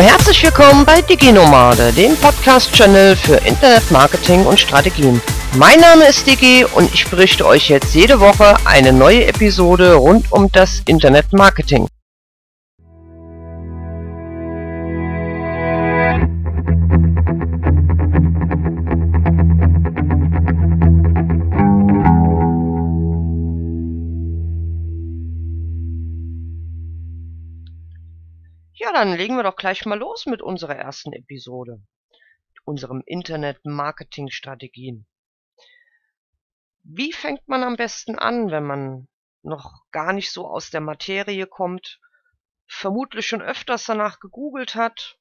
herzlich willkommen bei DigiNomade, dem Podcast-Channel für Internetmarketing und Strategien. Mein Name ist Digi und ich berichte euch jetzt jede Woche eine neue Episode rund um das Internetmarketing. Dann legen wir doch gleich mal los mit unserer ersten Episode, unserem Internet-Marketing-Strategien. Wie fängt man am besten an, wenn man noch gar nicht so aus der Materie kommt, vermutlich schon öfters danach gegoogelt hat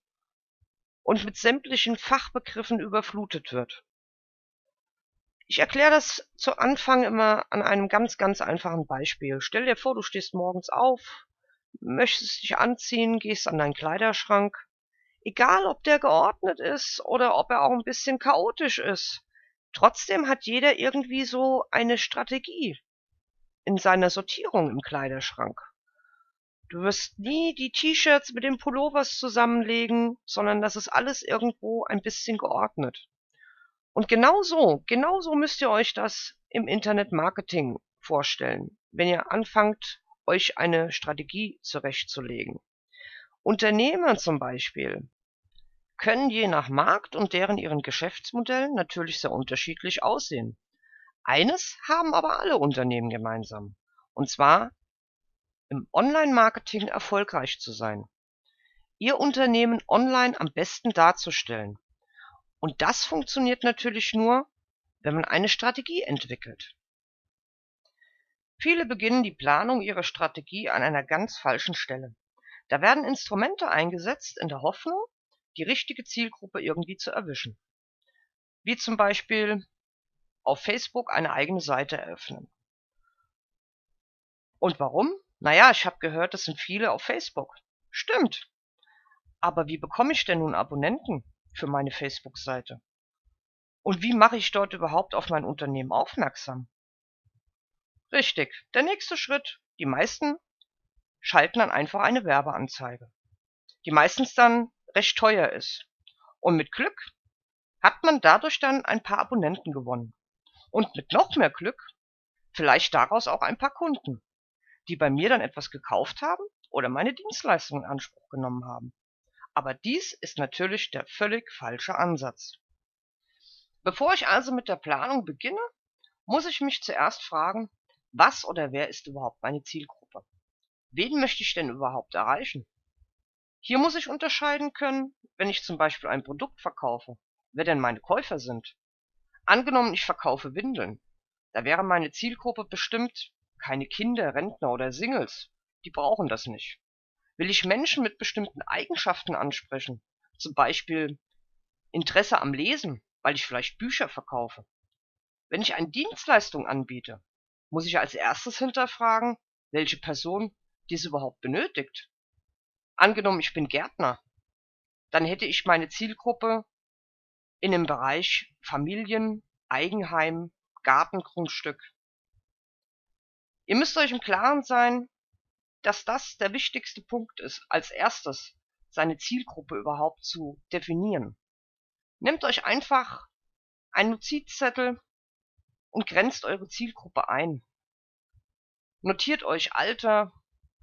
und mit sämtlichen Fachbegriffen überflutet wird? Ich erkläre das zu Anfang immer an einem ganz, ganz einfachen Beispiel. Stell dir vor, du stehst morgens auf, möchtest dich anziehen, gehst an deinen Kleiderschrank. Egal, ob der geordnet ist oder ob er auch ein bisschen chaotisch ist. Trotzdem hat jeder irgendwie so eine Strategie in seiner Sortierung im Kleiderschrank. Du wirst nie die T-Shirts mit den Pullovers zusammenlegen, sondern das ist alles irgendwo ein bisschen geordnet. Und genau so, genau so müsst ihr euch das im Internet Marketing vorstellen, wenn ihr anfangt, euch eine Strategie zurechtzulegen. Unternehmer zum Beispiel können je nach Markt und deren ihren Geschäftsmodellen natürlich sehr unterschiedlich aussehen. Eines haben aber alle Unternehmen gemeinsam, und zwar im Online-Marketing erfolgreich zu sein. Ihr Unternehmen online am besten darzustellen. Und das funktioniert natürlich nur, wenn man eine Strategie entwickelt. Viele beginnen die Planung ihrer Strategie an einer ganz falschen Stelle. Da werden Instrumente eingesetzt in der Hoffnung, die richtige Zielgruppe irgendwie zu erwischen. Wie zum Beispiel auf Facebook eine eigene Seite eröffnen. Und warum? Naja, ich habe gehört, es sind viele auf Facebook. Stimmt. Aber wie bekomme ich denn nun Abonnenten für meine Facebook-Seite? Und wie mache ich dort überhaupt auf mein Unternehmen aufmerksam? Richtig, der nächste Schritt. Die meisten schalten dann einfach eine Werbeanzeige, die meistens dann recht teuer ist. Und mit Glück hat man dadurch dann ein paar Abonnenten gewonnen. Und mit noch mehr Glück vielleicht daraus auch ein paar Kunden, die bei mir dann etwas gekauft haben oder meine Dienstleistungen in Anspruch genommen haben. Aber dies ist natürlich der völlig falsche Ansatz. Bevor ich also mit der Planung beginne, muss ich mich zuerst fragen, was oder wer ist überhaupt meine Zielgruppe? Wen möchte ich denn überhaupt erreichen? Hier muss ich unterscheiden können, wenn ich zum Beispiel ein Produkt verkaufe, wer denn meine Käufer sind. Angenommen, ich verkaufe Windeln, da wäre meine Zielgruppe bestimmt keine Kinder, Rentner oder Singles. Die brauchen das nicht. Will ich Menschen mit bestimmten Eigenschaften ansprechen, zum Beispiel Interesse am Lesen, weil ich vielleicht Bücher verkaufe. Wenn ich eine Dienstleistung anbiete, muss ich als erstes hinterfragen, welche Person dies überhaupt benötigt. Angenommen, ich bin Gärtner, dann hätte ich meine Zielgruppe in dem Bereich Familien, Eigenheim, Gartengrundstück. Ihr müsst euch im Klaren sein, dass das der wichtigste Punkt ist, als erstes seine Zielgruppe überhaupt zu definieren. Nehmt euch einfach einen Notizzettel und grenzt eure Zielgruppe ein. Notiert euch Alter,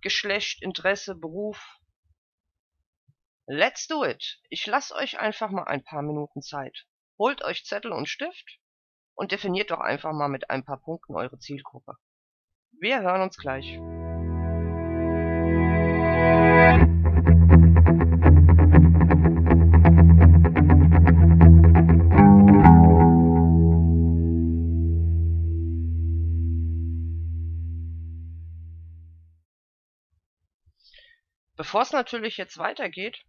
Geschlecht, Interesse, Beruf. Let's do it. Ich lasse euch einfach mal ein paar Minuten Zeit. Holt euch Zettel und Stift und definiert doch einfach mal mit ein paar Punkten eure Zielgruppe. Wir hören uns gleich. Bevor es natürlich jetzt weitergeht,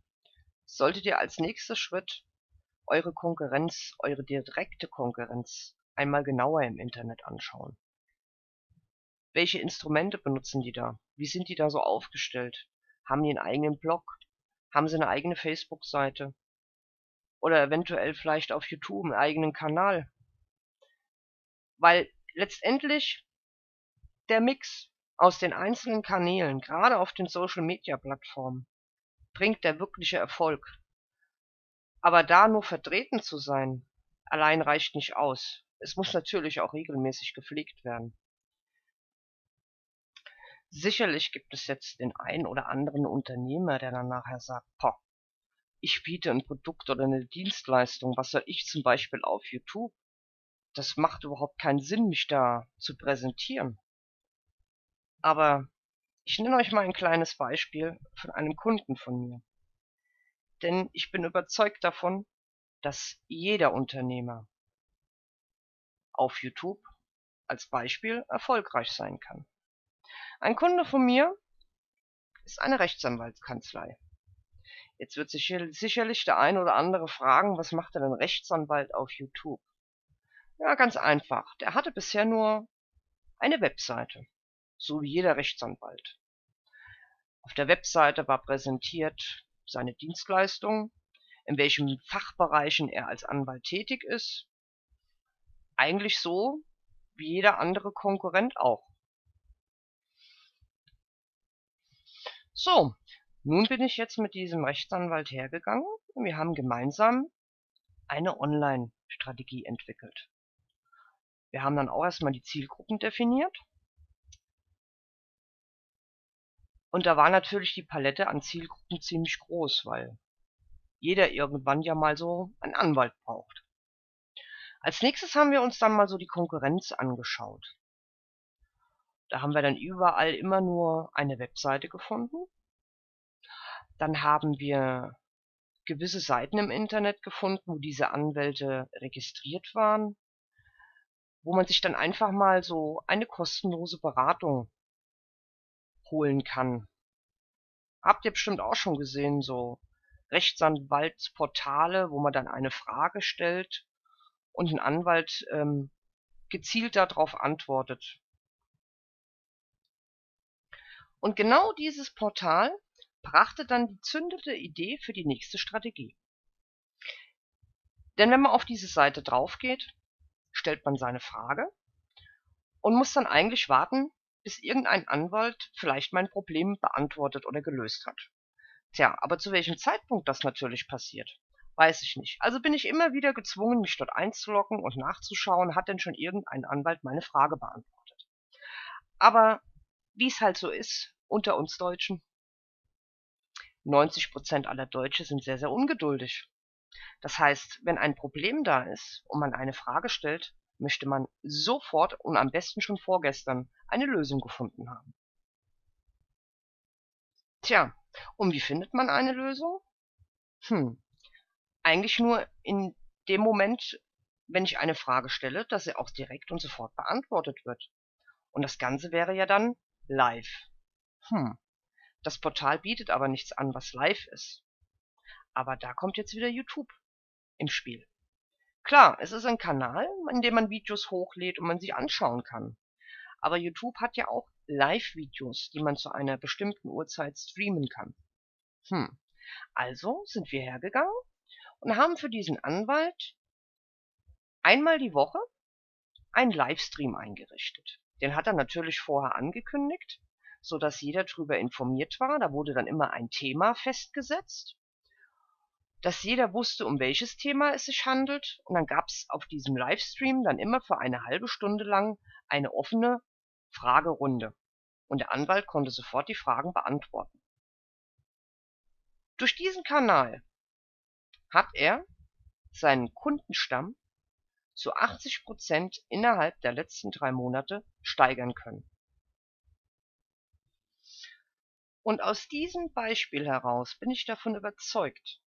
solltet ihr als nächster Schritt eure Konkurrenz, eure direkte Konkurrenz einmal genauer im Internet anschauen. Welche Instrumente benutzen die da? Wie sind die da so aufgestellt? Haben die einen eigenen Blog? Haben sie eine eigene Facebook-Seite? Oder eventuell vielleicht auf YouTube einen eigenen Kanal? Weil letztendlich der Mix aus den einzelnen Kanälen, gerade auf den Social-Media-Plattformen, bringt der wirkliche Erfolg. Aber da nur vertreten zu sein, allein reicht nicht aus. Es muss natürlich auch regelmäßig gepflegt werden. Sicherlich gibt es jetzt den einen oder anderen Unternehmer, der dann nachher sagt, poh, ich biete ein Produkt oder eine Dienstleistung, was soll ich zum Beispiel auf YouTube? Das macht überhaupt keinen Sinn, mich da zu präsentieren. Aber ich nenne euch mal ein kleines Beispiel von einem Kunden von mir. Denn ich bin überzeugt davon, dass jeder Unternehmer auf YouTube als Beispiel erfolgreich sein kann. Ein Kunde von mir ist eine Rechtsanwaltskanzlei. Jetzt wird sich sicherlich der ein oder andere fragen, was macht denn ein Rechtsanwalt auf YouTube? Ja, ganz einfach. Der hatte bisher nur eine Webseite, so wie jeder Rechtsanwalt. Auf der Webseite war präsentiert seine Dienstleistung, in welchen Fachbereichen er als Anwalt tätig ist. Eigentlich so wie jeder andere Konkurrent auch. So, nun bin ich jetzt mit diesem Rechtsanwalt hergegangen und wir haben gemeinsam eine Online-Strategie entwickelt. Wir haben dann auch erstmal die Zielgruppen definiert Und da war natürlich die Palette an Zielgruppen ziemlich groß, weil jeder irgendwann ja mal so einen Anwalt braucht. Als nächstes haben wir uns dann mal so die Konkurrenz angeschaut. Da haben wir dann überall immer nur eine Webseite gefunden. Dann haben wir gewisse Seiten im Internet gefunden, wo diese Anwälte registriert waren, wo man sich dann einfach mal so eine kostenlose Beratung holen kann. Habt ihr bestimmt auch schon gesehen, so Rechtsanwaltsportale, wo man dann eine Frage stellt und ein Anwalt ähm, gezielt darauf antwortet. Und genau dieses Portal brachte dann die zündende Idee für die nächste Strategie. Denn wenn man auf diese Seite drauf geht, stellt man seine Frage und muss dann eigentlich warten, bis irgendein Anwalt vielleicht mein Problem beantwortet oder gelöst hat. Tja, aber zu welchem Zeitpunkt das natürlich passiert, weiß ich nicht. Also bin ich immer wieder gezwungen, mich dort einzuloggen und nachzuschauen, hat denn schon irgendein Anwalt meine Frage beantwortet. Aber wie es halt so ist unter uns Deutschen, 90 Prozent aller Deutsche sind sehr, sehr ungeduldig. Das heißt, wenn ein Problem da ist und man eine Frage stellt, möchte man sofort und am besten schon vorgestern eine Lösung gefunden haben. Tja, und wie findet man eine Lösung? Hm, eigentlich nur in dem Moment, wenn ich eine Frage stelle, dass sie auch direkt und sofort beantwortet wird. Und das Ganze wäre ja dann live. Hm, das Portal bietet aber nichts an, was live ist. Aber da kommt jetzt wieder YouTube im Spiel. Klar, es ist ein Kanal, in dem man Videos hochlädt und man sie anschauen kann. Aber YouTube hat ja auch Live-Videos, die man zu einer bestimmten Uhrzeit streamen kann. Hm. Also sind wir hergegangen und haben für diesen Anwalt einmal die Woche einen Livestream eingerichtet. Den hat er natürlich vorher angekündigt, so dass jeder darüber informiert war. Da wurde dann immer ein Thema festgesetzt dass jeder wusste, um welches Thema es sich handelt. Und dann gab es auf diesem Livestream dann immer für eine halbe Stunde lang eine offene Fragerunde. Und der Anwalt konnte sofort die Fragen beantworten. Durch diesen Kanal hat er seinen Kundenstamm zu 80 Prozent innerhalb der letzten drei Monate steigern können. Und aus diesem Beispiel heraus bin ich davon überzeugt,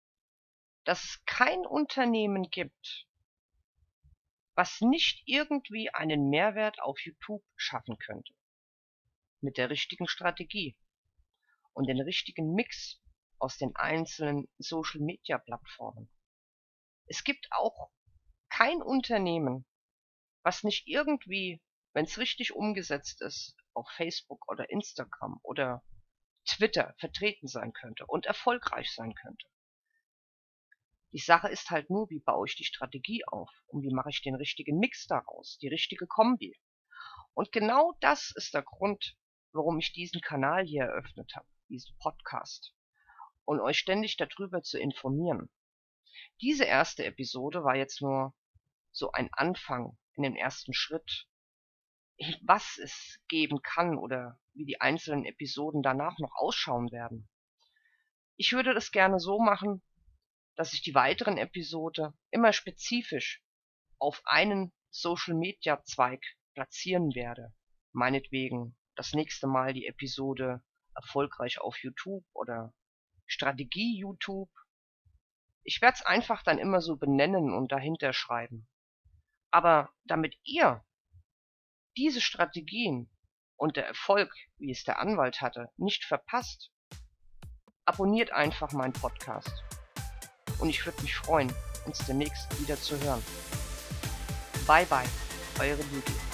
dass es kein Unternehmen gibt, was nicht irgendwie einen Mehrwert auf YouTube schaffen könnte. Mit der richtigen Strategie und den richtigen Mix aus den einzelnen Social-Media-Plattformen. Es gibt auch kein Unternehmen, was nicht irgendwie, wenn es richtig umgesetzt ist, auf Facebook oder Instagram oder Twitter vertreten sein könnte und erfolgreich sein könnte. Die Sache ist halt nur, wie baue ich die Strategie auf und wie mache ich den richtigen Mix daraus, die richtige Kombi. Und genau das ist der Grund, warum ich diesen Kanal hier eröffnet habe, diesen Podcast. und euch ständig darüber zu informieren. Diese erste Episode war jetzt nur so ein Anfang in den ersten Schritt, was es geben kann oder wie die einzelnen Episoden danach noch ausschauen werden. Ich würde das gerne so machen, dass ich die weiteren Episode immer spezifisch auf einen Social-Media-Zweig platzieren werde. Meinetwegen das nächste Mal die Episode erfolgreich auf YouTube oder Strategie YouTube. Ich werde es einfach dann immer so benennen und dahinter schreiben. Aber damit ihr diese Strategien und der Erfolg, wie es der Anwalt hatte, nicht verpasst, abonniert einfach meinen Podcast. Und ich würde mich freuen, uns demnächst wieder zu hören. Bye bye, eure Lydia.